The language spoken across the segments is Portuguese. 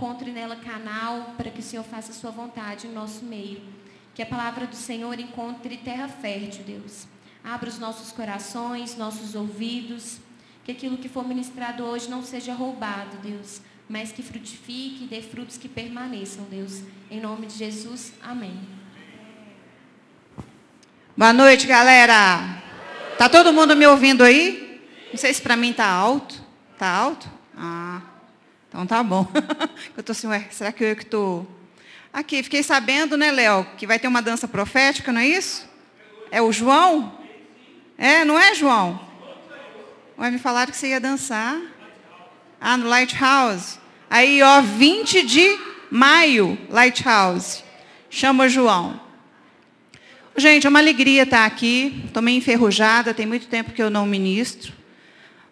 encontre nela canal para que o Senhor faça a sua vontade em nosso meio. Que a palavra do Senhor encontre terra fértil, Deus. Abra os nossos corações, nossos ouvidos. Que aquilo que for ministrado hoje não seja roubado, Deus, mas que frutifique e dê frutos que permaneçam, Deus. Em nome de Jesus, amém. Boa noite, galera. Tá todo mundo me ouvindo aí? Não sei se para mim tá alto. Tá alto? Ah, então tá bom. eu tô assim, ué, será que eu que tô... Aqui, fiquei sabendo, né, Léo, que vai ter uma dança profética, não é isso? É o João? É, não é, João? Ué, me falaram que você ia dançar. Ah, no Lighthouse. Aí, ó, 20 de maio, Lighthouse. Chama João. Gente, é uma alegria estar aqui. Estou meio enferrujada, tem muito tempo que eu não ministro.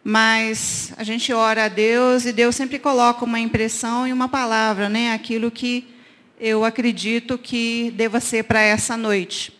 Mas a gente ora a Deus e Deus sempre coloca uma impressão e uma palavra, né? Aquilo que eu acredito que deva ser para essa noite.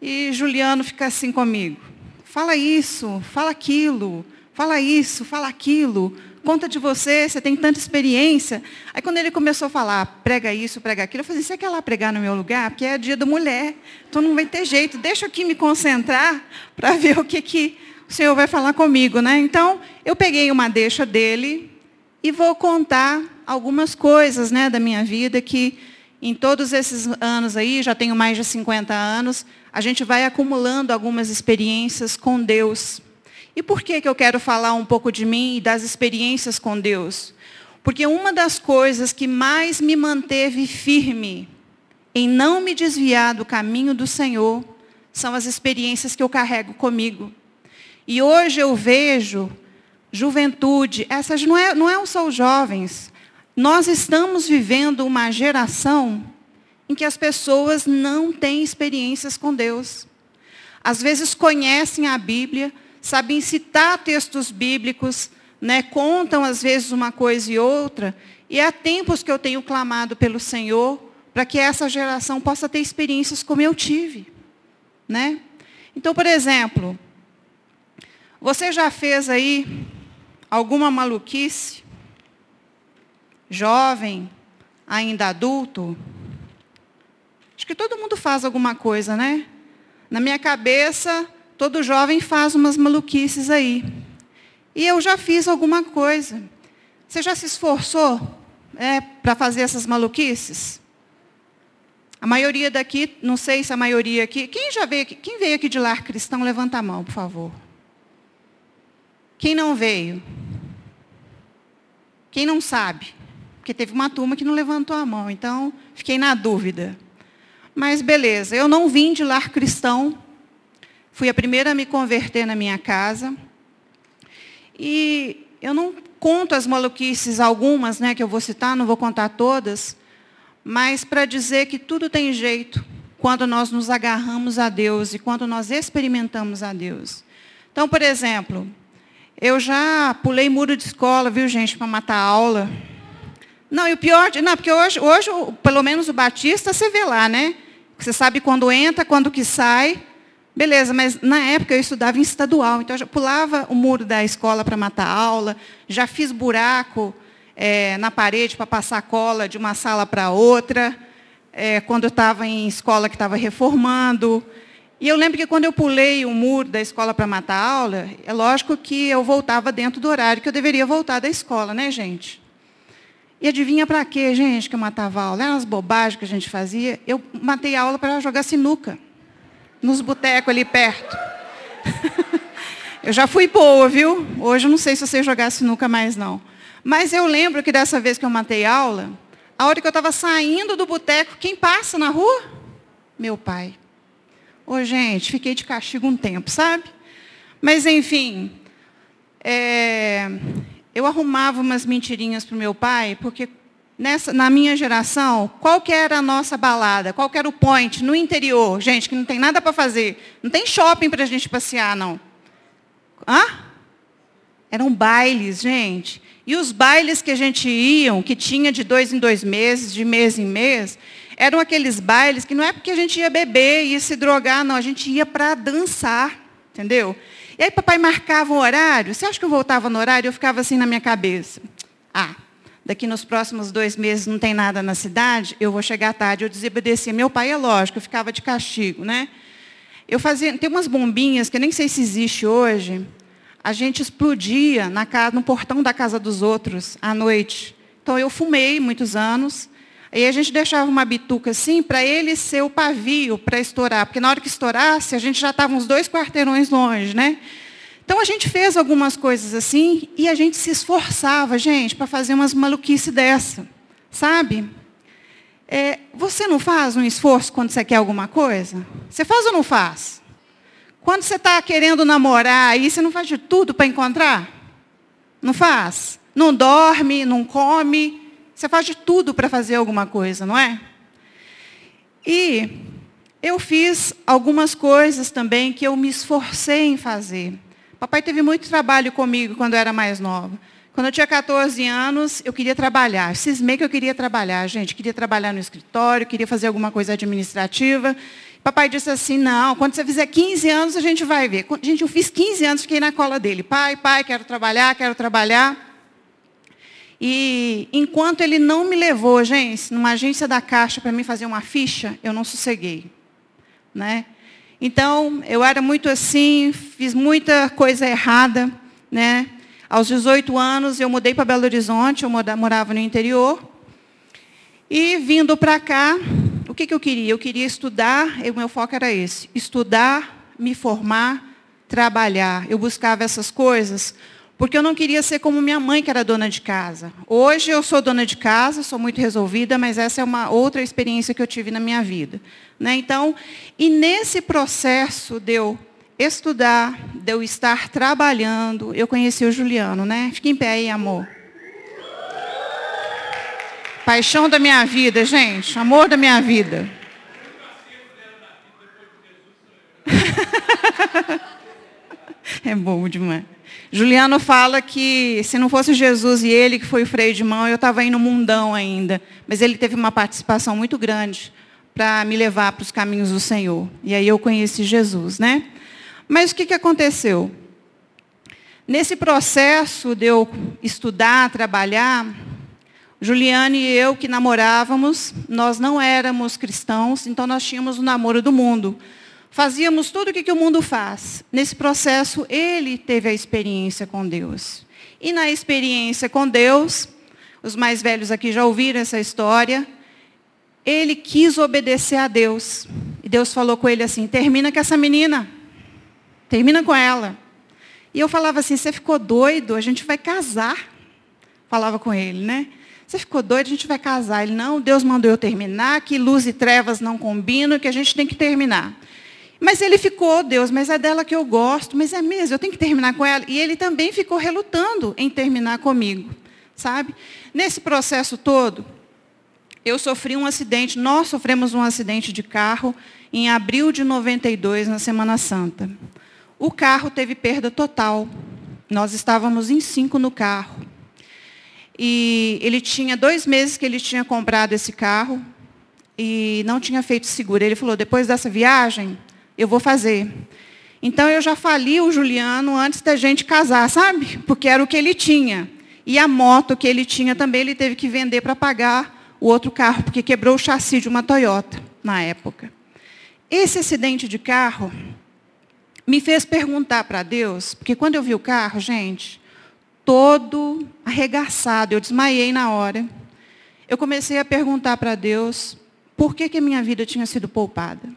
E Juliano fica assim comigo. Fala isso, fala aquilo, fala isso, fala aquilo. Conta de você, você tem tanta experiência. Aí quando ele começou a falar, prega isso, prega aquilo, eu falei, você quer lá pregar no meu lugar? Porque é dia da mulher, então não vai ter jeito. Deixa eu aqui me concentrar para ver o que, que o Senhor vai falar comigo, né? Então, eu peguei uma deixa dele e vou contar algumas coisas, né, da minha vida que em todos esses anos aí, já tenho mais de 50 anos, a gente vai acumulando algumas experiências com Deus. E por que, que eu quero falar um pouco de mim e das experiências com Deus? Porque uma das coisas que mais me manteve firme em não me desviar do caminho do Senhor são as experiências que eu carrego comigo. E hoje eu vejo juventude, essas não, é, não é só os jovens. Nós estamos vivendo uma geração em que as pessoas não têm experiências com Deus. Às vezes conhecem a Bíblia, sabem citar textos bíblicos, né, contam às vezes uma coisa e outra, e há tempos que eu tenho clamado pelo Senhor para que essa geração possa ter experiências como eu tive. Né? Então, por exemplo, você já fez aí alguma maluquice? Jovem, ainda adulto? Acho que todo mundo faz alguma coisa, né? Na minha cabeça, todo jovem faz umas maluquices aí. E eu já fiz alguma coisa. Você já se esforçou é, para fazer essas maluquices? A maioria daqui, não sei se a maioria aqui. Quem já veio aqui, quem veio aqui de lar cristão, levanta a mão, por favor. Quem não veio? Quem não sabe? Porque teve uma turma que não levantou a mão, então fiquei na dúvida. Mas beleza, eu não vim de lar cristão. Fui a primeira a me converter na minha casa. E eu não conto as maluquices algumas, né, que eu vou citar, não vou contar todas, mas para dizer que tudo tem jeito quando nós nos agarramos a Deus e quando nós experimentamos a Deus. Então, por exemplo, eu já pulei muro de escola, viu, gente, para matar aula. Não, e o pior, não, porque hoje, hoje, pelo menos o Batista, você vê lá, né? Você sabe quando entra, quando que sai. Beleza, mas na época eu estudava em estadual, então eu já pulava o muro da escola para matar aula, já fiz buraco é, na parede para passar cola de uma sala para outra, é, quando eu estava em escola que estava reformando. E eu lembro que quando eu pulei o muro da escola para matar a aula, é lógico que eu voltava dentro do horário que eu deveria voltar da escola, né, gente? E adivinha para quê, gente, que eu matava a aula? Eram as bobagens que a gente fazia. Eu matei a aula para jogar sinuca, nos botecos ali perto. eu já fui boa, viu? Hoje eu não sei se eu sei jogar sinuca mais, não. Mas eu lembro que dessa vez que eu matei a aula, a hora que eu estava saindo do boteco, quem passa na rua? Meu pai. Ô, gente, fiquei de castigo um tempo, sabe? Mas, enfim, é, eu arrumava umas mentirinhas para o meu pai, porque nessa, na minha geração, qual que era a nossa balada? Qual que era o point no interior? Gente, que não tem nada para fazer. Não tem shopping para a gente passear, não. Hã? Eram bailes, gente. E os bailes que a gente ia, que tinha de dois em dois meses, de mês em mês, eram aqueles bailes que não é porque a gente ia beber, ia se drogar, não, a gente ia para dançar, entendeu? E aí papai marcava um horário, você acha que eu voltava no horário? Eu ficava assim na minha cabeça. Ah, daqui nos próximos dois meses não tem nada na cidade, eu vou chegar tarde. Eu desobedecia. Meu pai é lógico, eu ficava de castigo, né? Eu fazia, tem umas bombinhas que eu nem sei se existe hoje. A gente explodia na casa, no portão da casa dos outros à noite. Então eu fumei muitos anos. E a gente deixava uma bituca assim para ele ser o pavio para estourar, porque na hora que estourasse a gente já estava uns dois quarteirões longe, né? Então a gente fez algumas coisas assim e a gente se esforçava, gente, para fazer umas maluquices dessa, sabe? É, você não faz um esforço quando você quer alguma coisa? Você faz ou não faz? Quando você está querendo namorar, aí você não faz de tudo para encontrar? Não faz? Não dorme, não come, você faz de tudo para fazer alguma coisa, não é? E eu fiz algumas coisas também que eu me esforcei em fazer. Papai teve muito trabalho comigo quando eu era mais nova. Quando eu tinha 14 anos, eu queria trabalhar. Cismei que eu queria trabalhar, gente. Queria trabalhar no escritório, queria fazer alguma coisa administrativa. Papai disse assim, não, quando você fizer 15 anos, a gente vai ver. Gente, eu fiz 15 anos, fiquei na cola dele. Pai, pai, quero trabalhar, quero trabalhar. E enquanto ele não me levou, gente, numa agência da Caixa para mim fazer uma ficha, eu não sosseguei. Né? Então, eu era muito assim, fiz muita coisa errada. Né? Aos 18 anos, eu mudei para Belo Horizonte, eu morava no interior. E vindo para cá, o que, que eu queria? Eu queria estudar, o meu foco era esse: estudar, me formar, trabalhar. Eu buscava essas coisas porque eu não queria ser como minha mãe, que era dona de casa. Hoje eu sou dona de casa, sou muito resolvida, mas essa é uma outra experiência que eu tive na minha vida. Né? Então, e nesse processo de eu estudar, de eu estar trabalhando, eu conheci o Juliano, né? Fique em pé aí, amor. Paixão da minha vida, gente. Amor da minha vida. é bom demais. Juliano fala que se não fosse Jesus e ele que foi o freio de mão, eu estava no mundão ainda. Mas ele teve uma participação muito grande para me levar para os caminhos do Senhor. E aí eu conheci Jesus, né? Mas o que, que aconteceu? Nesse processo de eu estudar, trabalhar, Juliane e eu que namorávamos, nós não éramos cristãos, então nós tínhamos o namoro do mundo. Fazíamos tudo o que, que o mundo faz. Nesse processo, ele teve a experiência com Deus. E na experiência com Deus, os mais velhos aqui já ouviram essa história, ele quis obedecer a Deus. E Deus falou com ele assim: termina com essa menina. Termina com ela. E eu falava assim: você ficou doido? A gente vai casar. Falava com ele, né? Você ficou doido? A gente vai casar. Ele: não, Deus mandou eu terminar, que luz e trevas não combinam, que a gente tem que terminar. Mas ele ficou, Deus, mas é dela que eu gosto, mas é mesmo, eu tenho que terminar com ela. E ele também ficou relutando em terminar comigo, sabe? Nesse processo todo, eu sofri um acidente, nós sofremos um acidente de carro em abril de 92, na Semana Santa. O carro teve perda total. Nós estávamos em cinco no carro. E ele tinha dois meses que ele tinha comprado esse carro e não tinha feito seguro. Ele falou, depois dessa viagem, eu vou fazer. Então eu já fali o Juliano antes da gente casar, sabe? Porque era o que ele tinha. E a moto que ele tinha também ele teve que vender para pagar o outro carro, porque quebrou o chassi de uma Toyota na época. Esse acidente de carro me fez perguntar para Deus, porque quando eu vi o carro, gente, todo arregaçado, eu desmaiei na hora. Eu comecei a perguntar para Deus por que, que minha vida tinha sido poupada.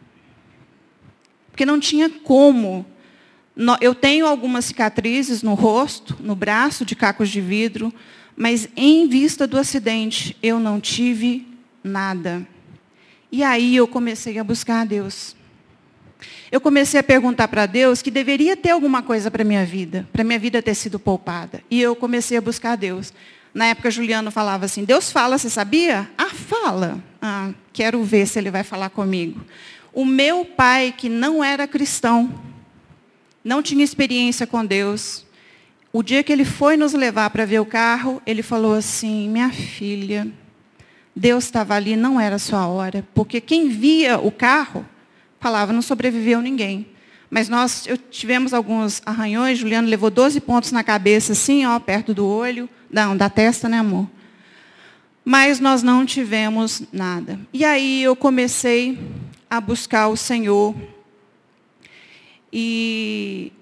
Porque não tinha como. Eu tenho algumas cicatrizes no rosto, no braço, de cacos de vidro, mas em vista do acidente, eu não tive nada. E aí eu comecei a buscar a Deus. Eu comecei a perguntar para Deus que deveria ter alguma coisa para minha vida, para minha vida ter sido poupada. E eu comecei a buscar a Deus. Na época, Juliano falava assim: Deus fala, você sabia? Ah, fala. Ah, quero ver se ele vai falar comigo. O meu pai, que não era cristão, não tinha experiência com Deus, o dia que ele foi nos levar para ver o carro, ele falou assim: Minha filha, Deus estava ali, não era a sua hora. Porque quem via o carro falava: Não sobreviveu ninguém. Mas nós eu, tivemos alguns arranhões, Juliano levou 12 pontos na cabeça, assim, ó, perto do olho, não, da testa, né, amor? mas nós não tivemos nada. E aí eu comecei a buscar o Senhor. E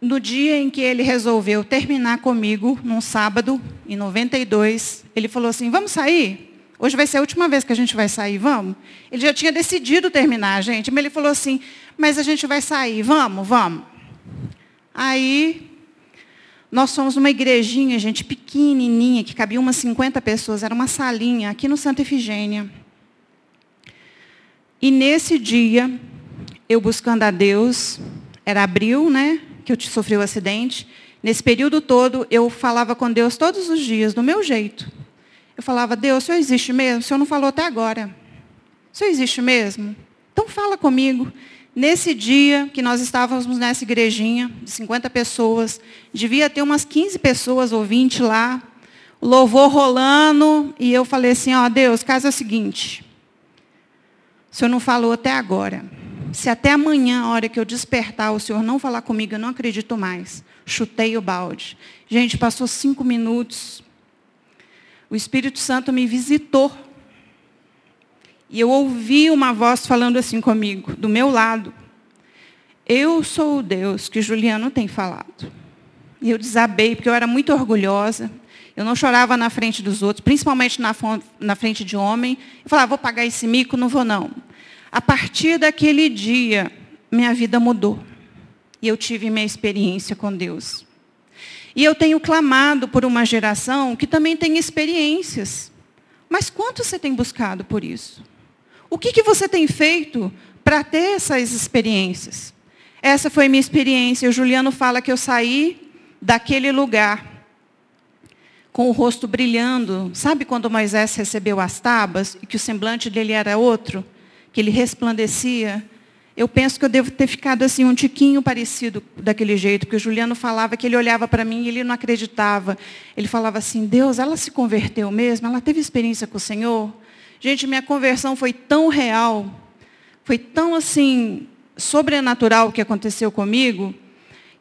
no dia em que ele resolveu terminar comigo, num sábado, em 92, ele falou assim: Vamos sair? Hoje vai ser a última vez que a gente vai sair, vamos? Ele já tinha decidido terminar, gente, mas ele falou assim: Mas a gente vai sair, vamos, vamos. Aí, nós fomos numa igrejinha, gente, pequenininha, que cabia umas 50 pessoas, era uma salinha, aqui no Santa Efigênia. E nesse dia, eu buscando a Deus, era abril, né? que eu sofri o acidente, nesse período todo, eu falava com Deus todos os dias, do meu jeito. Eu falava, Deus, o Senhor existe mesmo? O Senhor não falou até agora. O Senhor existe mesmo? Então fala comigo. Nesse dia que nós estávamos nessa igrejinha, de 50 pessoas, devia ter umas 15 pessoas ou 20 lá, o louvor rolando, e eu falei assim, ó, Deus, caso é o seguinte, o Senhor não falou até agora. Se até amanhã, a hora que eu despertar, o Senhor não falar comigo, eu não acredito mais. Chutei o balde. Gente, passou cinco minutos. O Espírito Santo me visitou. E eu ouvi uma voz falando assim comigo, do meu lado. Eu sou o Deus que Juliano tem falado. E eu desabei, porque eu era muito orgulhosa. Eu não chorava na frente dos outros, principalmente na, na frente de homem. Eu falava, vou pagar esse mico, não vou não. A partir daquele dia, minha vida mudou. E eu tive minha experiência com Deus. E eu tenho clamado por uma geração que também tem experiências. Mas quanto você tem buscado por isso? O que, que você tem feito para ter essas experiências? Essa foi minha experiência. O Juliano fala que eu saí daquele lugar com o rosto brilhando. Sabe quando Moisés recebeu as tábuas e que o semblante dele era outro? Que ele resplandecia, eu penso que eu devo ter ficado assim um tiquinho parecido daquele jeito, porque o Juliano falava que ele olhava para mim e ele não acreditava. Ele falava assim: "Deus, ela se converteu mesmo? Ela teve experiência com o Senhor?" Gente, minha conversão foi tão real, foi tão assim sobrenatural o que aconteceu comigo,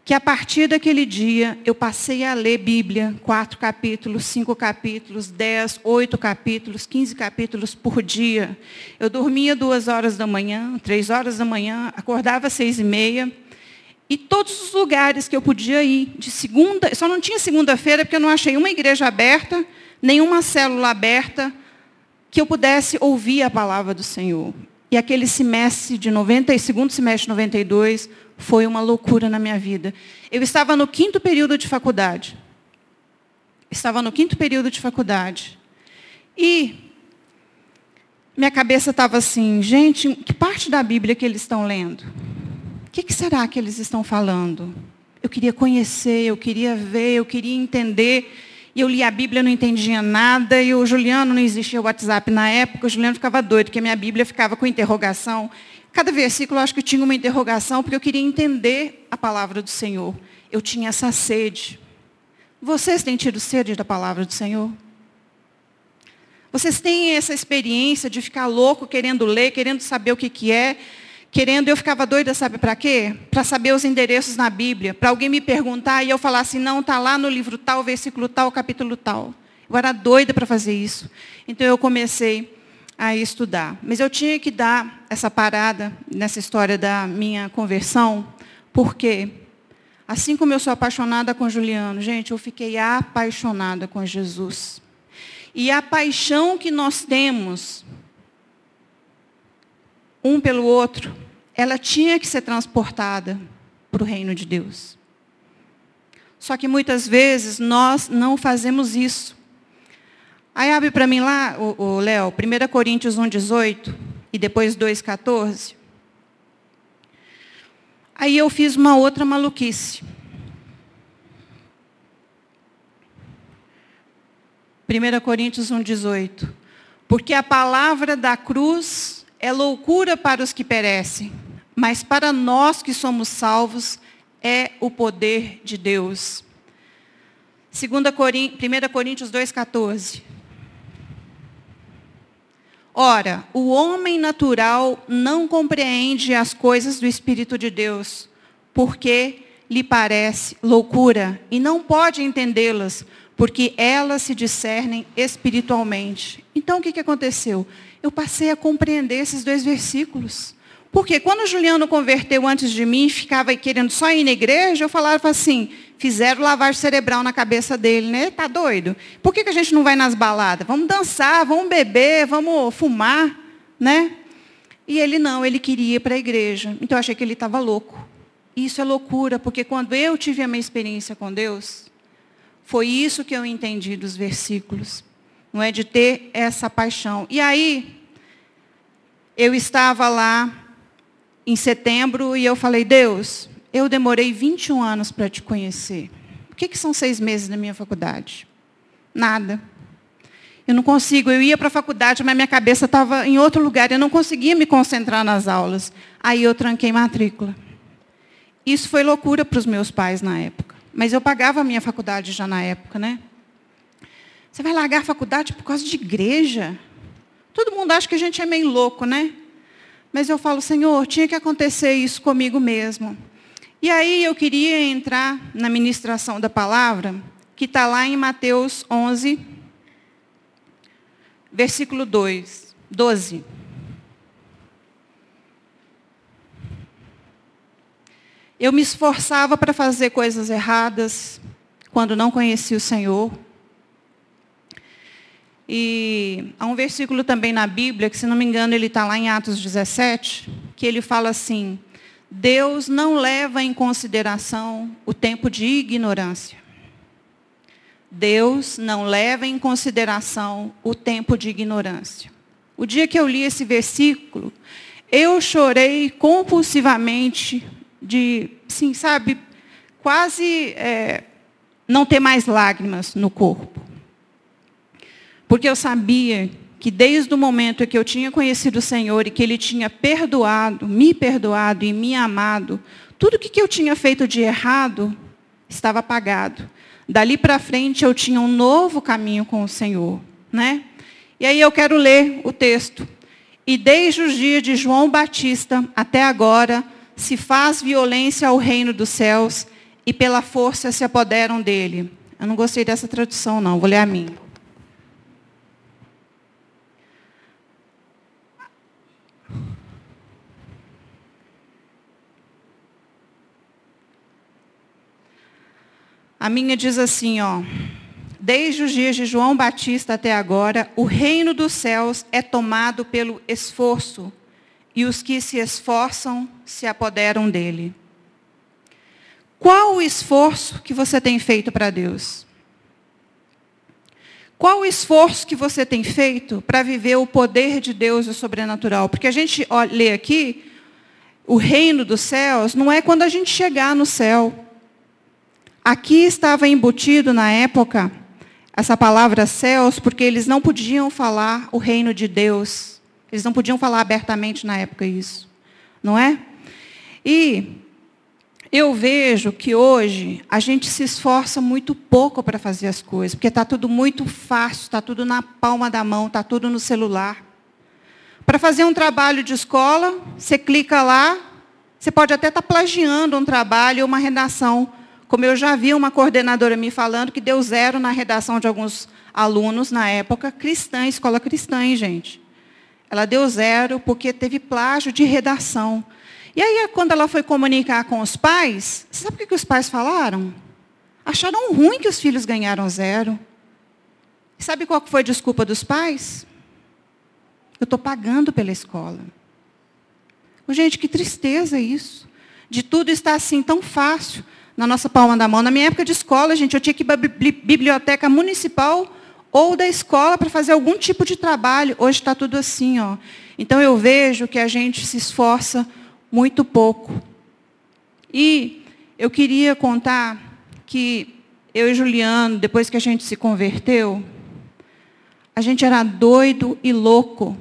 que a partir daquele dia eu passei a ler Bíblia, quatro capítulos, cinco capítulos, dez, oito capítulos, quinze capítulos por dia. Eu dormia duas horas da manhã, três horas da manhã, acordava seis e meia. E todos os lugares que eu podia ir, de segunda, só não tinha segunda-feira porque eu não achei uma igreja aberta, nenhuma célula aberta, que eu pudesse ouvir a palavra do Senhor. E aquele semestre de 90, segundo semestre de 92, foi uma loucura na minha vida. Eu estava no quinto período de faculdade. Estava no quinto período de faculdade. E minha cabeça estava assim, gente, que parte da Bíblia que eles estão lendo? O que, que será que eles estão falando? Eu queria conhecer, eu queria ver, eu queria entender. E eu li a Bíblia, não entendia nada. E o Juliano, não existia o WhatsApp na época, o Juliano ficava doido, porque a minha Bíblia ficava com interrogação. Cada versículo eu acho que tinha uma interrogação, porque eu queria entender a palavra do Senhor. Eu tinha essa sede. Vocês têm tido sede da palavra do Senhor? Vocês têm essa experiência de ficar louco querendo ler, querendo saber o que, que é, querendo, eu ficava doida, sabe para quê? Para saber os endereços na Bíblia, para alguém me perguntar e eu falar assim, não, está lá no livro tal, versículo tal, capítulo tal. Eu era doida para fazer isso. Então eu comecei a estudar. Mas eu tinha que dar essa parada nessa história da minha conversão, porque assim como eu sou apaixonada com Juliano, gente, eu fiquei apaixonada com Jesus. E a paixão que nós temos um pelo outro, ela tinha que ser transportada para o reino de Deus. Só que muitas vezes nós não fazemos isso. Aí abre para mim lá, o, Léo, 1 Coríntios 1, 18 e depois 2, 14. Aí eu fiz uma outra maluquice. 1 Coríntios 1, 18. Porque a palavra da cruz é loucura para os que perecem, mas para nós que somos salvos é o poder de Deus. 1 Coríntios 2, 14. Ora, o homem natural não compreende as coisas do Espírito de Deus, porque lhe parece loucura e não pode entendê-las, porque elas se discernem espiritualmente. Então, o que, que aconteceu? Eu passei a compreender esses dois versículos. Porque quando o Juliano converteu antes de mim, ficava querendo só ir na igreja, eu falava assim, fizeram lavagem cerebral na cabeça dele, né? Tá doido? Por que, que a gente não vai nas baladas? Vamos dançar, vamos beber, vamos fumar, né? E ele não, ele queria ir para a igreja. Então eu achei que ele estava louco. Isso é loucura, porque quando eu tive a minha experiência com Deus, foi isso que eu entendi dos versículos. Não é de ter essa paixão. E aí, eu estava lá em setembro e eu falei, Deus, eu demorei 21 anos para te conhecer. O que, que são seis meses na minha faculdade? Nada. Eu não consigo, eu ia para a faculdade, mas minha cabeça estava em outro lugar, eu não conseguia me concentrar nas aulas. Aí eu tranquei matrícula. Isso foi loucura para os meus pais na época. Mas eu pagava a minha faculdade já na época, né? Você vai largar a faculdade por causa de igreja? Todo mundo acha que a gente é meio louco, né? Mas eu falo, Senhor, tinha que acontecer isso comigo mesmo. E aí eu queria entrar na ministração da palavra, que está lá em Mateus 11, versículo 2, 12. Eu me esforçava para fazer coisas erradas quando não conhecia o Senhor. E há um versículo também na Bíblia, que se não me engano ele está lá em Atos 17, que ele fala assim, Deus não leva em consideração o tempo de ignorância. Deus não leva em consideração o tempo de ignorância. O dia que eu li esse versículo, eu chorei compulsivamente de, sim, sabe, quase é, não ter mais lágrimas no corpo. Porque eu sabia que desde o momento em que eu tinha conhecido o Senhor e que Ele tinha perdoado, me perdoado e me amado, tudo que eu tinha feito de errado estava apagado. Dali para frente eu tinha um novo caminho com o Senhor. Né? E aí eu quero ler o texto. E desde os dias de João Batista até agora, se faz violência ao reino dos céus e pela força se apoderam dele. Eu não gostei dessa tradução, não, vou ler a minha. A minha diz assim, ó. Desde os dias de João Batista até agora, o reino dos céus é tomado pelo esforço, e os que se esforçam se apoderam dele. Qual o esforço que você tem feito para Deus? Qual o esforço que você tem feito para viver o poder de Deus e o sobrenatural? Porque a gente lê aqui, o reino dos céus não é quando a gente chegar no céu. Aqui estava embutido na época essa palavra céus, porque eles não podiam falar o reino de Deus. Eles não podiam falar abertamente na época isso. Não é? E eu vejo que hoje a gente se esforça muito pouco para fazer as coisas, porque está tudo muito fácil, está tudo na palma da mão, está tudo no celular. Para fazer um trabalho de escola, você clica lá, você pode até estar tá plagiando um trabalho ou uma redação, como eu já vi uma coordenadora me falando que deu zero na redação de alguns alunos na época, cristã, escola cristã, hein, gente? Ela deu zero porque teve plágio de redação. E aí, quando ela foi comunicar com os pais, sabe o que os pais falaram? Acharam ruim que os filhos ganharam zero. Sabe qual foi a desculpa dos pais? Eu estou pagando pela escola. Gente, que tristeza isso. De tudo estar assim tão fácil na nossa palma da mão. Na minha época de escola, gente, eu tinha que ir para a biblioteca municipal ou da escola para fazer algum tipo de trabalho. Hoje está tudo assim, ó. Então eu vejo que a gente se esforça muito pouco. E eu queria contar que eu e Juliano, depois que a gente se converteu, a gente era doido e louco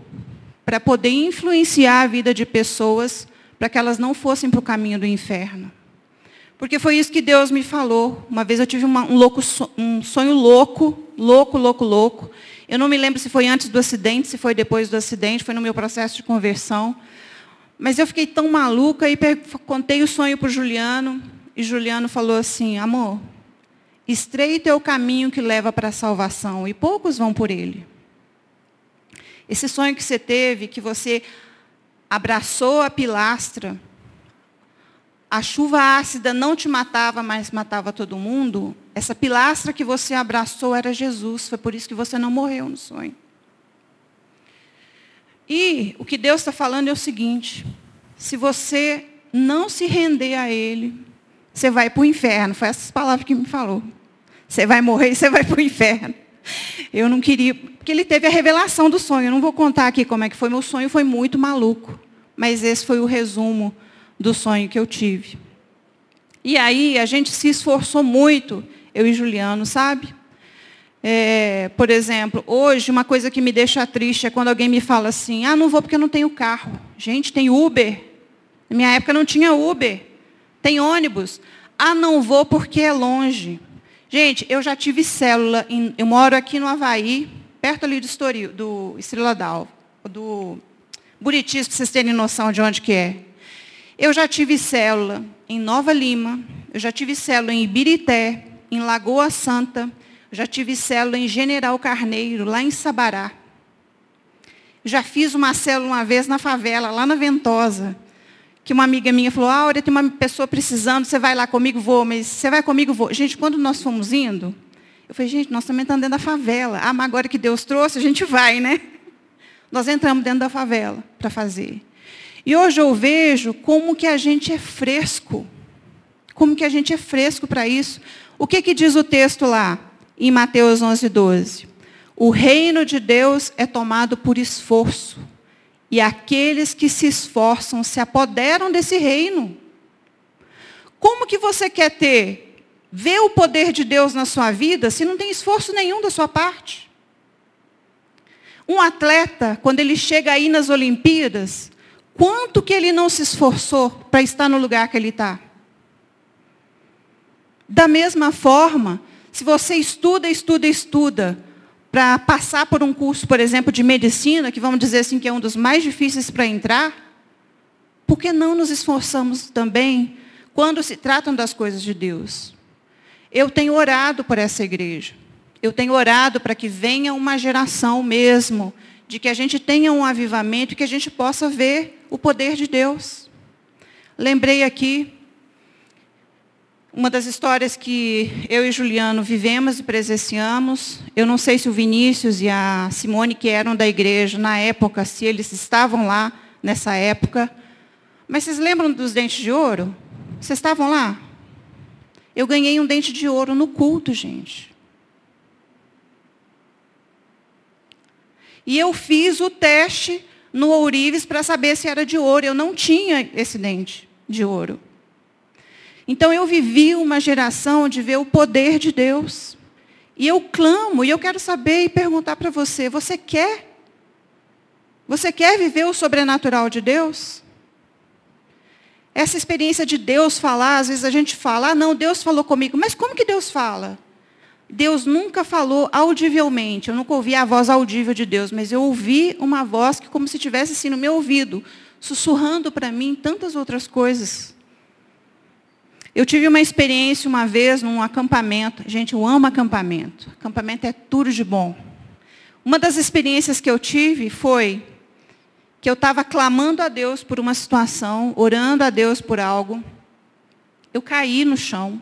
para poder influenciar a vida de pessoas para que elas não fossem para o caminho do inferno. Porque foi isso que Deus me falou. Uma vez eu tive uma, um, louco, um sonho louco, louco, louco, louco. Eu não me lembro se foi antes do acidente, se foi depois do acidente, foi no meu processo de conversão. Mas eu fiquei tão maluca e contei o sonho para o Juliano. E Juliano falou assim, amor, Estreito é o caminho que leva para a salvação, e poucos vão por ele. Esse sonho que você teve, que você abraçou a pilastra, a chuva ácida não te matava, mas matava todo mundo, essa pilastra que você abraçou era Jesus, foi por isso que você não morreu no sonho. E o que Deus está falando é o seguinte: se você não se render a Ele, você vai para o inferno. Foi essas palavras que me falou. Você vai morrer e você vai para o inferno. Eu não queria, porque ele teve a revelação do sonho. Eu não vou contar aqui como é que foi. Meu sonho foi muito maluco. Mas esse foi o resumo do sonho que eu tive. E aí a gente se esforçou muito, eu e Juliano, sabe? É, por exemplo, hoje uma coisa que me deixa triste é quando alguém me fala assim, ah, não vou porque não tenho carro. Gente, tem Uber. Na minha época não tinha Uber. Tem ônibus. Ah, não vou porque é longe. Gente, eu já tive célula, em, eu moro aqui no Havaí, perto ali do, Estoril, do Estrela d'Alva, do Buritis, para vocês terem noção de onde que é. Eu já tive célula em Nova Lima, eu já tive célula em Ibirité, em Lagoa Santa, eu já tive célula em General Carneiro, lá em Sabará. Já fiz uma célula uma vez na favela, lá na Ventosa, que uma amiga minha falou, Áurea, tem uma pessoa precisando, você vai lá comigo? Vou, mas você vai comigo? Vou. Gente, quando nós fomos indo, eu falei, gente, nós também estamos dentro da favela. Ah, mas agora que Deus trouxe, a gente vai, né? Nós entramos dentro da favela para fazer. E hoje eu vejo como que a gente é fresco. Como que a gente é fresco para isso. O que, que diz o texto lá, em Mateus 11, 12? O reino de Deus é tomado por esforço. E aqueles que se esforçam se apoderam desse reino. Como que você quer ter, ver o poder de Deus na sua vida, se não tem esforço nenhum da sua parte? Um atleta, quando ele chega aí nas Olimpíadas, quanto que ele não se esforçou para estar no lugar que ele está? Da mesma forma, se você estuda, estuda, estuda, para passar por um curso, por exemplo, de medicina, que vamos dizer assim que é um dos mais difíceis para entrar, por que não nos esforçamos também quando se tratam das coisas de Deus? Eu tenho orado por essa igreja. Eu tenho orado para que venha uma geração mesmo, de que a gente tenha um avivamento e que a gente possa ver o poder de Deus. Lembrei aqui uma das histórias que eu e Juliano vivemos e presenciamos. Eu não sei se o Vinícius e a Simone, que eram da igreja na época, se eles estavam lá nessa época. Mas vocês lembram dos dentes de ouro? Vocês estavam lá? Eu ganhei um dente de ouro no culto, gente. E eu fiz o teste no ourives para saber se era de ouro. Eu não tinha esse dente de ouro. Então eu vivi uma geração de ver o poder de Deus. E eu clamo, e eu quero saber e perguntar para você: você quer? Você quer viver o sobrenatural de Deus? Essa experiência de Deus falar, às vezes a gente fala, ah, não, Deus falou comigo. Mas como que Deus fala? Deus nunca falou audivelmente, eu nunca ouvi a voz audível de Deus, mas eu ouvi uma voz que como se estivesse assim no meu ouvido, sussurrando para mim tantas outras coisas. Eu tive uma experiência uma vez num acampamento. Gente, eu amo acampamento. Acampamento é tudo de bom. Uma das experiências que eu tive foi que eu estava clamando a Deus por uma situação, orando a Deus por algo. Eu caí no chão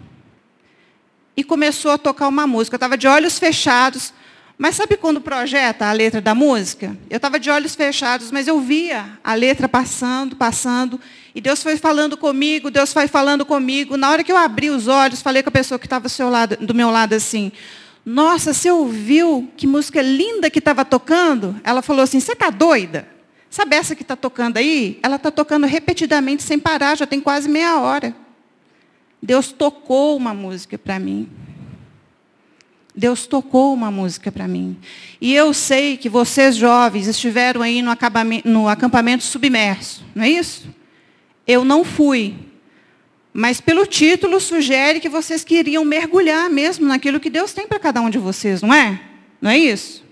e começou a tocar uma música. Eu estava de olhos fechados. Mas sabe quando projeta a letra da música? Eu estava de olhos fechados, mas eu via a letra passando, passando. E Deus foi falando comigo, Deus foi falando comigo. Na hora que eu abri os olhos, falei com a pessoa que estava do meu lado assim. Nossa, você ouviu que música linda que estava tocando? Ela falou assim, você está doida? Sabe essa que está tocando aí? Ela está tocando repetidamente, sem parar, já tem quase meia hora. Deus tocou uma música para mim. Deus tocou uma música para mim. E eu sei que vocês jovens estiveram aí no acampamento, no acampamento submerso, não é isso? Eu não fui. Mas pelo título sugere que vocês queriam mergulhar mesmo naquilo que Deus tem para cada um de vocês, não é? Não é isso?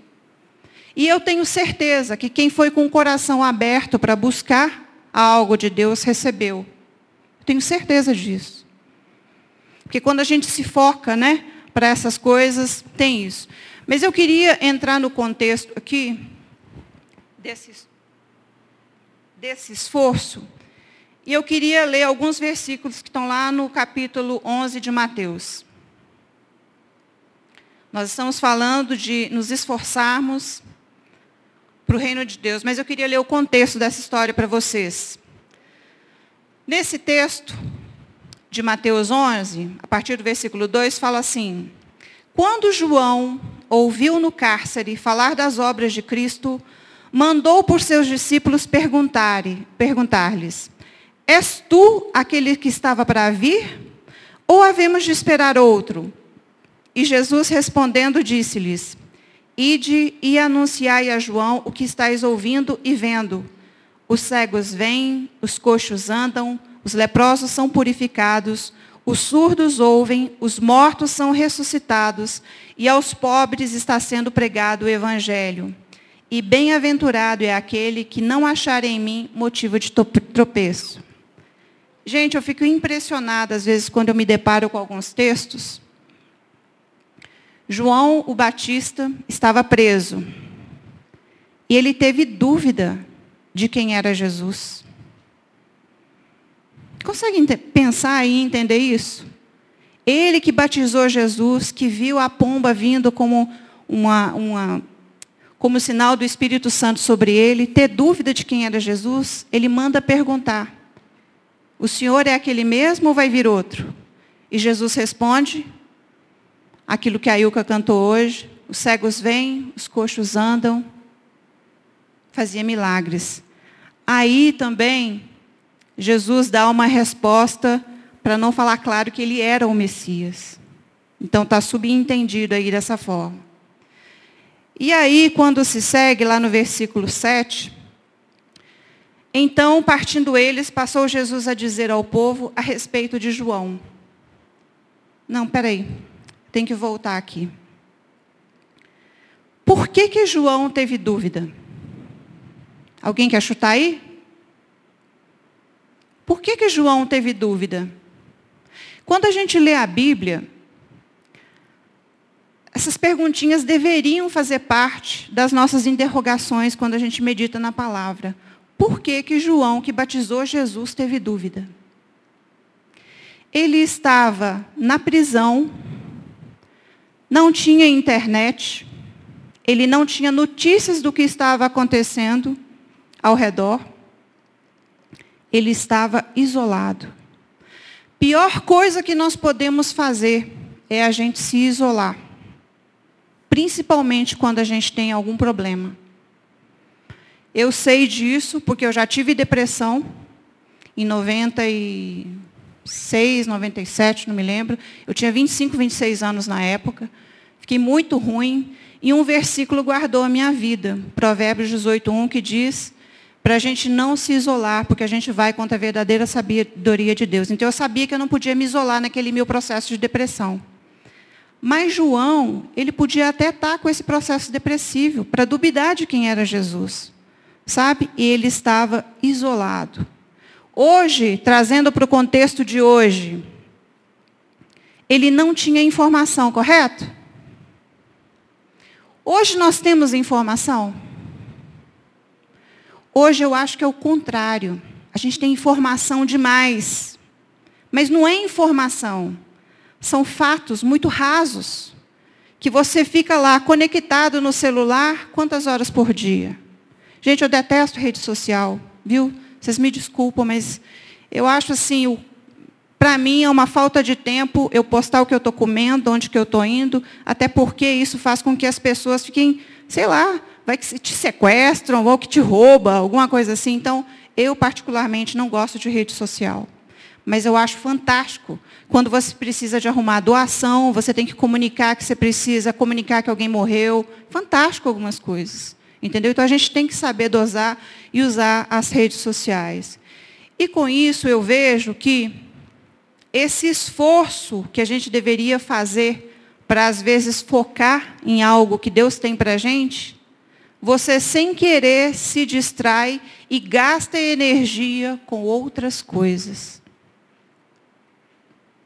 E eu tenho certeza que quem foi com o coração aberto para buscar algo de Deus recebeu. Eu tenho certeza disso. Porque quando a gente se foca, né, para essas coisas, tem isso. Mas eu queria entrar no contexto aqui desse, desse esforço, e eu queria ler alguns versículos que estão lá no capítulo 11 de Mateus. Nós estamos falando de nos esforçarmos para o reino de Deus, mas eu queria ler o contexto dessa história para vocês. Nesse texto de Mateus 11, a partir do versículo 2, fala assim: Quando João ouviu no cárcere falar das obras de Cristo, mandou por seus discípulos perguntar-lhes: És tu aquele que estava para vir? Ou havemos de esperar outro? E Jesus respondendo disse-lhes: Ide e anunciai a João o que estáis ouvindo e vendo. Os cegos vêm, os coxos andam, os leprosos são purificados, os surdos ouvem, os mortos são ressuscitados, e aos pobres está sendo pregado o evangelho. E bem-aventurado é aquele que não achar em mim motivo de tropeço. Gente, eu fico impressionada às vezes quando eu me deparo com alguns textos João o Batista estava preso. E ele teve dúvida de quem era Jesus. Conseguem pensar e entender isso? Ele que batizou Jesus, que viu a pomba vindo como uma, uma como sinal do Espírito Santo sobre ele, ter dúvida de quem era Jesus, ele manda perguntar: O Senhor é aquele mesmo ou vai vir outro? E Jesus responde: aquilo que a Ilka cantou hoje. Os cegos vêm, os coxos andam. Fazia milagres. Aí também, Jesus dá uma resposta para não falar claro que ele era o Messias. Então está subentendido aí dessa forma. E aí, quando se segue lá no versículo 7, então, partindo eles, passou Jesus a dizer ao povo a respeito de João. Não, peraí. Tem que voltar aqui. Por que, que João teve dúvida? Alguém quer chutar aí? Por que, que João teve dúvida? Quando a gente lê a Bíblia, essas perguntinhas deveriam fazer parte das nossas interrogações quando a gente medita na palavra. Por que, que João, que batizou Jesus, teve dúvida? Ele estava na prisão não tinha internet, ele não tinha notícias do que estava acontecendo ao redor, ele estava isolado. Pior coisa que nós podemos fazer é a gente se isolar, principalmente quando a gente tem algum problema. Eu sei disso porque eu já tive depressão em 96, 97, não me lembro. Eu tinha 25, 26 anos na época. Fiquei muito ruim. E um versículo guardou a minha vida. Provérbios 18, 1, que diz para a gente não se isolar, porque a gente vai contra a verdadeira sabedoria de Deus. Então eu sabia que eu não podia me isolar naquele meu processo de depressão. Mas João, ele podia até estar com esse processo depressivo, para duvidar de quem era Jesus. Sabe? E ele estava isolado. Hoje, trazendo para o contexto de hoje, ele não tinha informação, correto? Hoje nós temos informação? Hoje eu acho que é o contrário. A gente tem informação demais. Mas não é informação. São fatos muito rasos. Que você fica lá conectado no celular quantas horas por dia? Gente, eu detesto rede social, viu? Vocês me desculpam, mas eu acho assim, para mim é uma falta de tempo eu postar o que eu estou comendo, onde que eu estou indo, até porque isso faz com que as pessoas fiquem, sei lá, vai que te sequestram ou que te rouba, alguma coisa assim. Então, eu particularmente não gosto de rede social. Mas eu acho fantástico. Quando você precisa de arrumar doação, você tem que comunicar que você precisa, comunicar que alguém morreu. Fantástico algumas coisas. Entendeu? Então a gente tem que saber dosar e usar as redes sociais. E com isso eu vejo que esse esforço que a gente deveria fazer para, às vezes, focar em algo que Deus tem para a gente, você, sem querer, se distrai e gasta energia com outras coisas.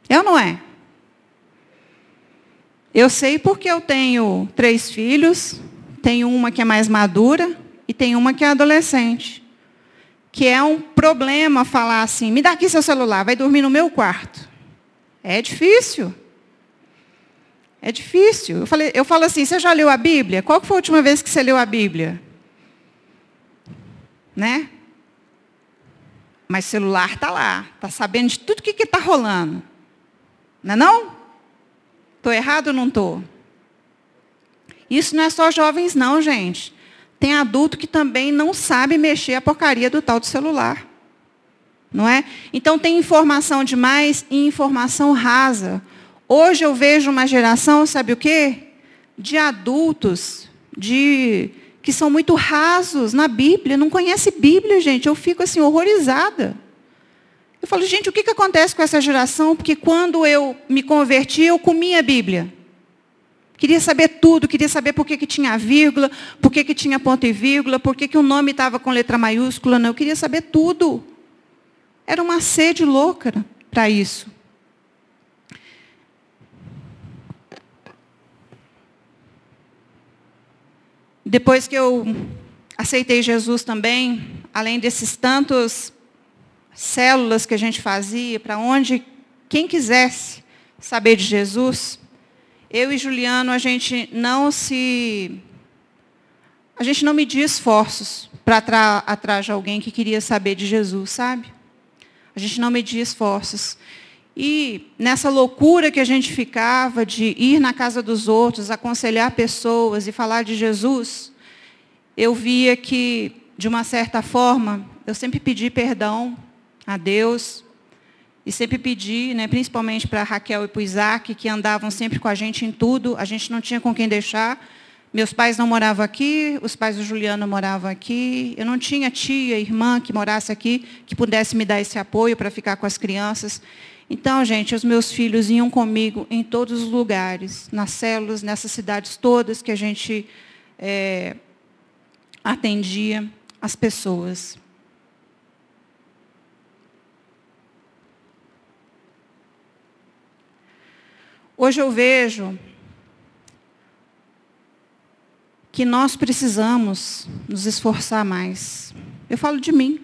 É ou não é? Eu sei porque eu tenho três filhos, tenho uma que é mais madura e tenho uma que é adolescente. Que é um problema falar assim, me dá aqui seu celular, vai dormir no meu quarto. É difícil. É difícil. Eu, falei, eu falo assim, você já leu a Bíblia? Qual foi a última vez que você leu a Bíblia? Né? Mas celular está lá, está sabendo de tudo o que está rolando. Não é não? Estou errado ou não estou? Isso não é só jovens não, gente. Tem adulto que também não sabe mexer a porcaria do tal do celular. Não é? Então tem informação demais e informação rasa. Hoje eu vejo uma geração, sabe o quê? De adultos, de que são muito rasos na Bíblia, não conhece Bíblia, gente. Eu fico assim horrorizada. Eu falo, gente, o que, que acontece com essa geração? Porque quando eu me converti, eu comia a Bíblia. Queria saber tudo, queria saber por que, que tinha vírgula, por que, que tinha ponto e vírgula, por que, que o nome estava com letra maiúscula. Não, eu queria saber tudo. Era uma sede louca para isso. Depois que eu aceitei Jesus também, além desses tantos células que a gente fazia, para onde quem quisesse saber de Jesus, eu e Juliano, a gente não se. A gente não media esforços para atrás de alguém que queria saber de Jesus, sabe? A gente não media esforços. E nessa loucura que a gente ficava de ir na casa dos outros, aconselhar pessoas e falar de Jesus, eu via que, de uma certa forma, eu sempre pedi perdão a Deus, e sempre pedi, né, principalmente para Raquel e para o Isaac, que andavam sempre com a gente em tudo, a gente não tinha com quem deixar. Meus pais não moravam aqui, os pais do Juliano moravam aqui, eu não tinha tia, irmã que morasse aqui, que pudesse me dar esse apoio para ficar com as crianças. Então, gente, os meus filhos iam comigo em todos os lugares, nas células, nessas cidades todas que a gente é, atendia as pessoas. Hoje eu vejo que nós precisamos nos esforçar mais. Eu falo de mim.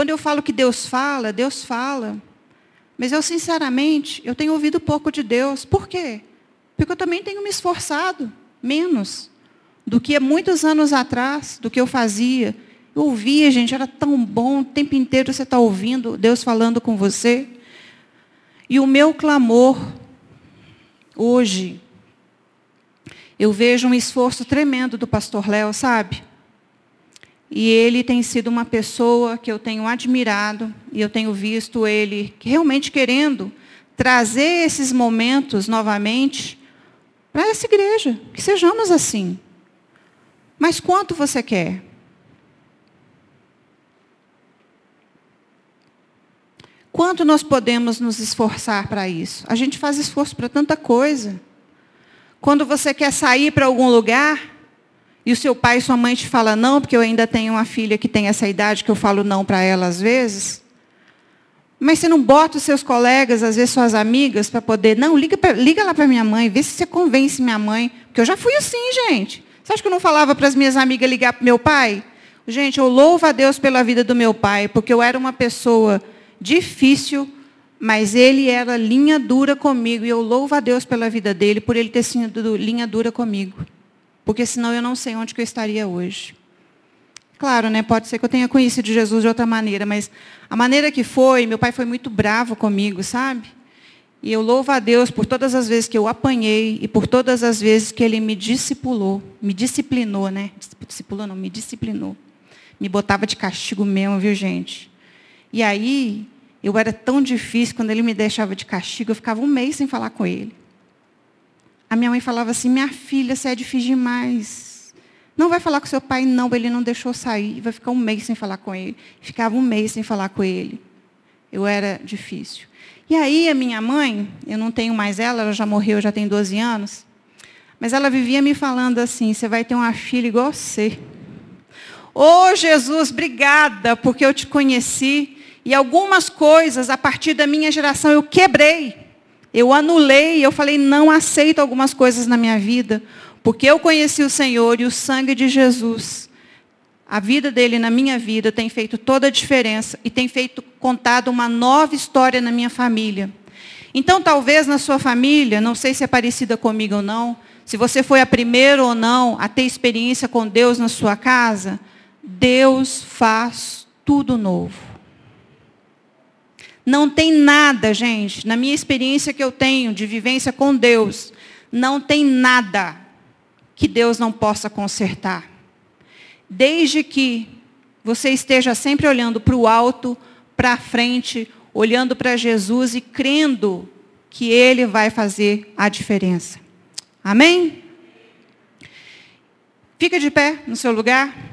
Quando eu falo que Deus fala, Deus fala. Mas eu, sinceramente, eu tenho ouvido pouco de Deus. Por quê? Porque eu também tenho me esforçado menos do que muitos anos atrás, do que eu fazia. Eu ouvia, gente, era tão bom, o tempo inteiro você está ouvindo Deus falando com você. E o meu clamor, hoje, eu vejo um esforço tremendo do pastor Léo, sabe? E ele tem sido uma pessoa que eu tenho admirado e eu tenho visto ele realmente querendo trazer esses momentos novamente para essa igreja, que sejamos assim. Mas quanto você quer? Quanto nós podemos nos esforçar para isso? A gente faz esforço para tanta coisa. Quando você quer sair para algum lugar, e o seu pai e sua mãe te falam não, porque eu ainda tenho uma filha que tem essa idade que eu falo não para ela às vezes. Mas você não bota os seus colegas, às vezes suas amigas, para poder. Não, liga, pra, liga lá para minha mãe, vê se você convence minha mãe. Porque eu já fui assim, gente. Você acha que eu não falava para as minhas amigas ligar para meu pai? Gente, eu louvo a Deus pela vida do meu pai, porque eu era uma pessoa difícil, mas ele era linha dura comigo. E eu louvo a Deus pela vida dele, por ele ter sido linha dura comigo. Porque senão eu não sei onde eu estaria hoje. Claro, né? Pode ser que eu tenha conhecido Jesus de outra maneira, mas a maneira que foi, meu pai foi muito bravo comigo, sabe? E eu louvo a Deus por todas as vezes que eu apanhei e por todas as vezes que ele me discipulou, me disciplinou, né? Discipulou não, me disciplinou. Me botava de castigo mesmo, viu, gente? E aí, eu era tão difícil, quando ele me deixava de castigo, eu ficava um mês sem falar com ele. A minha mãe falava assim: minha filha, você é difícil demais. Não vai falar com seu pai, não, ele não deixou sair. Vai ficar um mês sem falar com ele. Ficava um mês sem falar com ele. Eu era difícil. E aí, a minha mãe, eu não tenho mais ela, ela já morreu, já tem 12 anos. Mas ela vivia me falando assim: você vai ter uma filha igual você. Ô oh, Jesus, obrigada, porque eu te conheci. E algumas coisas, a partir da minha geração, eu quebrei. Eu anulei, eu falei, não aceito algumas coisas na minha vida, porque eu conheci o Senhor e o sangue de Jesus. A vida dele na minha vida tem feito toda a diferença e tem feito contado uma nova história na minha família. Então, talvez na sua família, não sei se é parecida comigo ou não, se você foi a primeira ou não a ter experiência com Deus na sua casa, Deus faz tudo novo. Não tem nada, gente, na minha experiência que eu tenho de vivência com Deus, não tem nada que Deus não possa consertar. Desde que você esteja sempre olhando para o alto, para a frente, olhando para Jesus e crendo que Ele vai fazer a diferença. Amém? Fica de pé no seu lugar.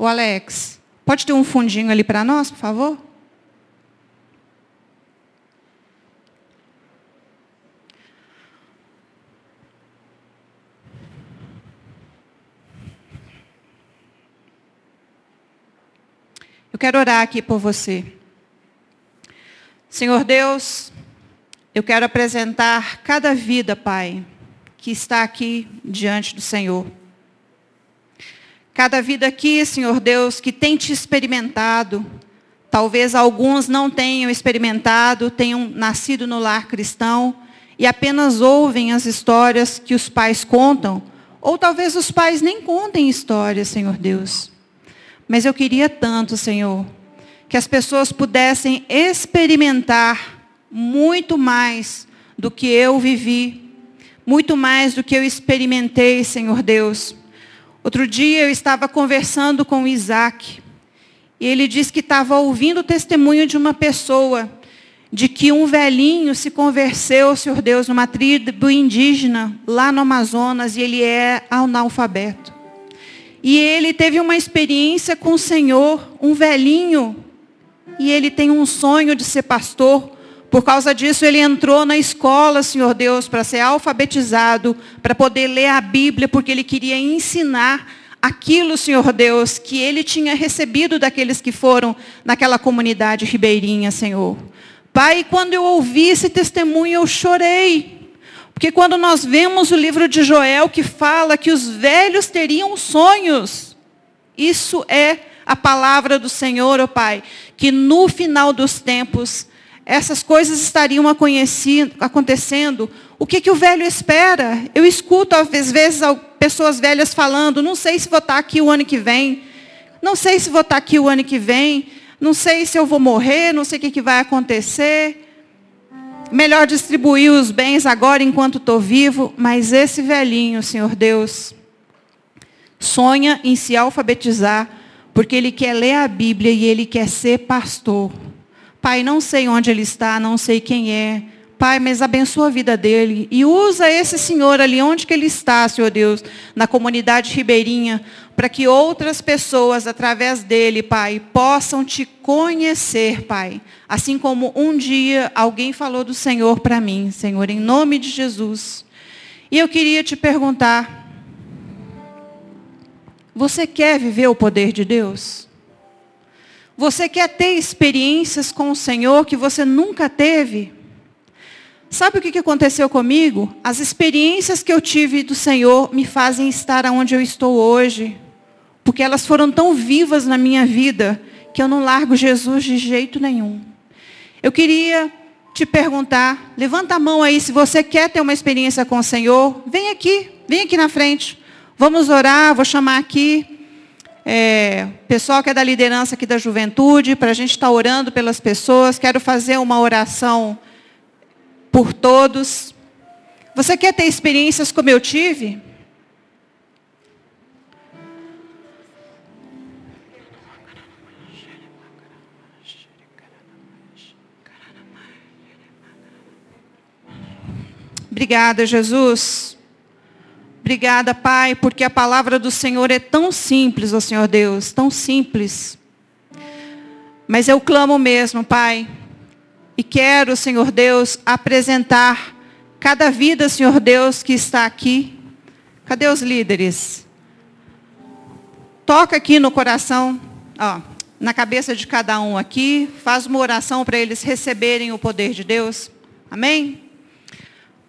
O Alex, pode ter um fundinho ali para nós, por favor? Eu quero orar aqui por você. Senhor Deus, eu quero apresentar cada vida, Pai, que está aqui diante do Senhor. Cada vida aqui, Senhor Deus, que tem te experimentado, talvez alguns não tenham experimentado, tenham nascido no lar cristão e apenas ouvem as histórias que os pais contam, ou talvez os pais nem contem histórias, Senhor Deus. Mas eu queria tanto, Senhor, que as pessoas pudessem experimentar muito mais do que eu vivi, muito mais do que eu experimentei, Senhor Deus. Outro dia eu estava conversando com o Isaac. E ele disse que estava ouvindo o testemunho de uma pessoa, de que um velhinho se converteu, Senhor Deus, numa tribo indígena, lá no Amazonas, e ele é analfabeto. E ele teve uma experiência com o Senhor, um velhinho, e ele tem um sonho de ser pastor. Por causa disso, ele entrou na escola, Senhor Deus, para ser alfabetizado, para poder ler a Bíblia, porque ele queria ensinar aquilo, Senhor Deus, que ele tinha recebido daqueles que foram naquela comunidade ribeirinha, Senhor. Pai, quando eu ouvi esse testemunho, eu chorei. Porque quando nós vemos o livro de Joel que fala que os velhos teriam sonhos, isso é a palavra do Senhor, ó oh Pai, que no final dos tempos essas coisas estariam acontecendo, o que, que o velho espera? Eu escuto, às vezes, pessoas velhas falando, não sei se vou estar aqui o ano que vem, não sei se vou estar aqui o ano que vem, não sei se eu vou morrer, não sei o que, que vai acontecer. Melhor distribuir os bens agora enquanto estou vivo, mas esse velhinho, Senhor Deus, sonha em se alfabetizar, porque ele quer ler a Bíblia e ele quer ser pastor. Pai, não sei onde ele está, não sei quem é. Pai, mas abençoa a vida dele. E usa esse senhor ali, onde que ele está, Senhor Deus, na comunidade ribeirinha, para que outras pessoas, através dele, Pai, possam te conhecer, Pai. Assim como um dia alguém falou do Senhor para mim, Senhor, em nome de Jesus. E eu queria te perguntar, você quer viver o poder de Deus? Você quer ter experiências com o Senhor que você nunca teve? Sabe o que aconteceu comigo? As experiências que eu tive do Senhor me fazem estar onde eu estou hoje. Porque elas foram tão vivas na minha vida que eu não largo Jesus de jeito nenhum. Eu queria te perguntar, levanta a mão aí se você quer ter uma experiência com o Senhor. Vem aqui, vem aqui na frente. Vamos orar, vou chamar aqui é, pessoal que é da liderança aqui da juventude, para a gente estar tá orando pelas pessoas. Quero fazer uma oração por todos. Você quer ter experiências como eu tive? Obrigada, Jesus. Obrigada, Pai, porque a palavra do Senhor é tão simples, ó Senhor Deus, tão simples. Mas eu clamo mesmo, Pai, e quero, Senhor Deus, apresentar cada vida, Senhor Deus, que está aqui. Cadê os líderes? Toca aqui no coração, ó, na cabeça de cada um aqui, faz uma oração para eles receberem o poder de Deus. Amém?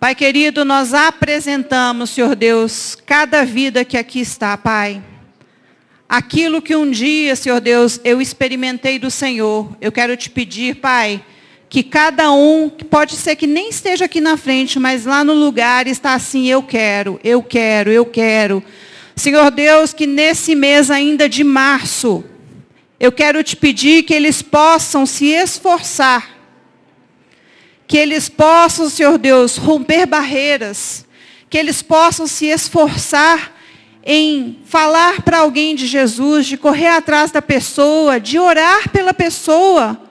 Pai querido, nós apresentamos, Senhor Deus, cada vida que aqui está, Pai. Aquilo que um dia, Senhor Deus, eu experimentei do Senhor, eu quero te pedir, Pai, que cada um, pode ser que nem esteja aqui na frente, mas lá no lugar está assim, eu quero, eu quero, eu quero. Senhor Deus, que nesse mês ainda de março, eu quero te pedir que eles possam se esforçar, que eles possam, Senhor Deus, romper barreiras, que eles possam se esforçar em falar para alguém de Jesus, de correr atrás da pessoa, de orar pela pessoa.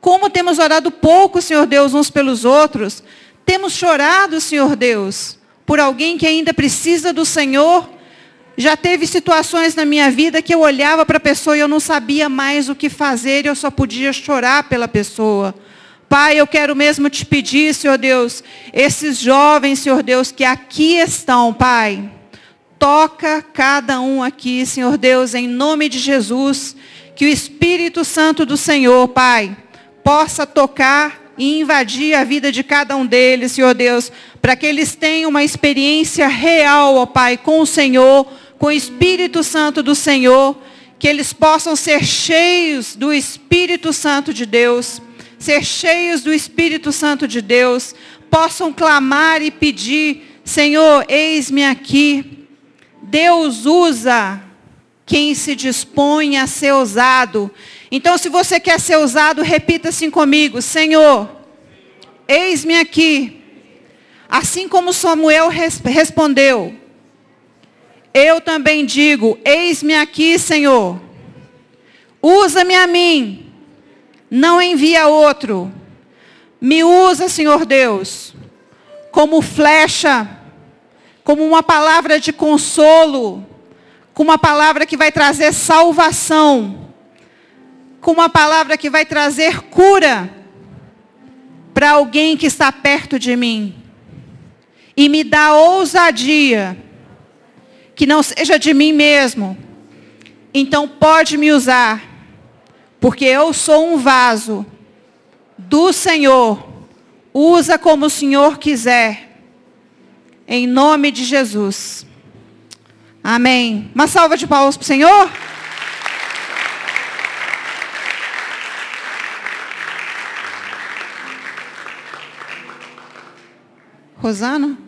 Como temos orado pouco, Senhor Deus, uns pelos outros. Temos chorado, Senhor Deus, por alguém que ainda precisa do Senhor já teve situações na minha vida que eu olhava para a pessoa e eu não sabia mais o que fazer, eu só podia chorar pela pessoa. Pai, eu quero mesmo te pedir, Senhor Deus, esses jovens, Senhor Deus, que aqui estão, Pai, toca cada um aqui, Senhor Deus, em nome de Jesus, que o Espírito Santo do Senhor, Pai, possa tocar e invadir a vida de cada um deles, Senhor Deus, para que eles tenham uma experiência real, ó Pai, com o Senhor, com o Espírito Santo do Senhor, que eles possam ser cheios do Espírito Santo de Deus, ser cheios do Espírito Santo de Deus, possam clamar e pedir, Senhor, eis-me aqui. Deus usa quem se dispõe a ser usado. Então, se você quer ser usado, repita assim comigo: Senhor, eis-me aqui. Assim como Samuel respondeu, eu também digo: Eis-me aqui, Senhor. Usa-me a mim. Não envia outro. Me usa, Senhor Deus, como flecha, como uma palavra de consolo, como uma palavra que vai trazer salvação, como uma palavra que vai trazer cura para alguém que está perto de mim. E me dá ousadia que não seja de mim mesmo. Então pode me usar, porque eu sou um vaso do Senhor. Usa como o Senhor quiser. Em nome de Jesus. Amém. Uma salva de palmas para o Senhor. Rosana?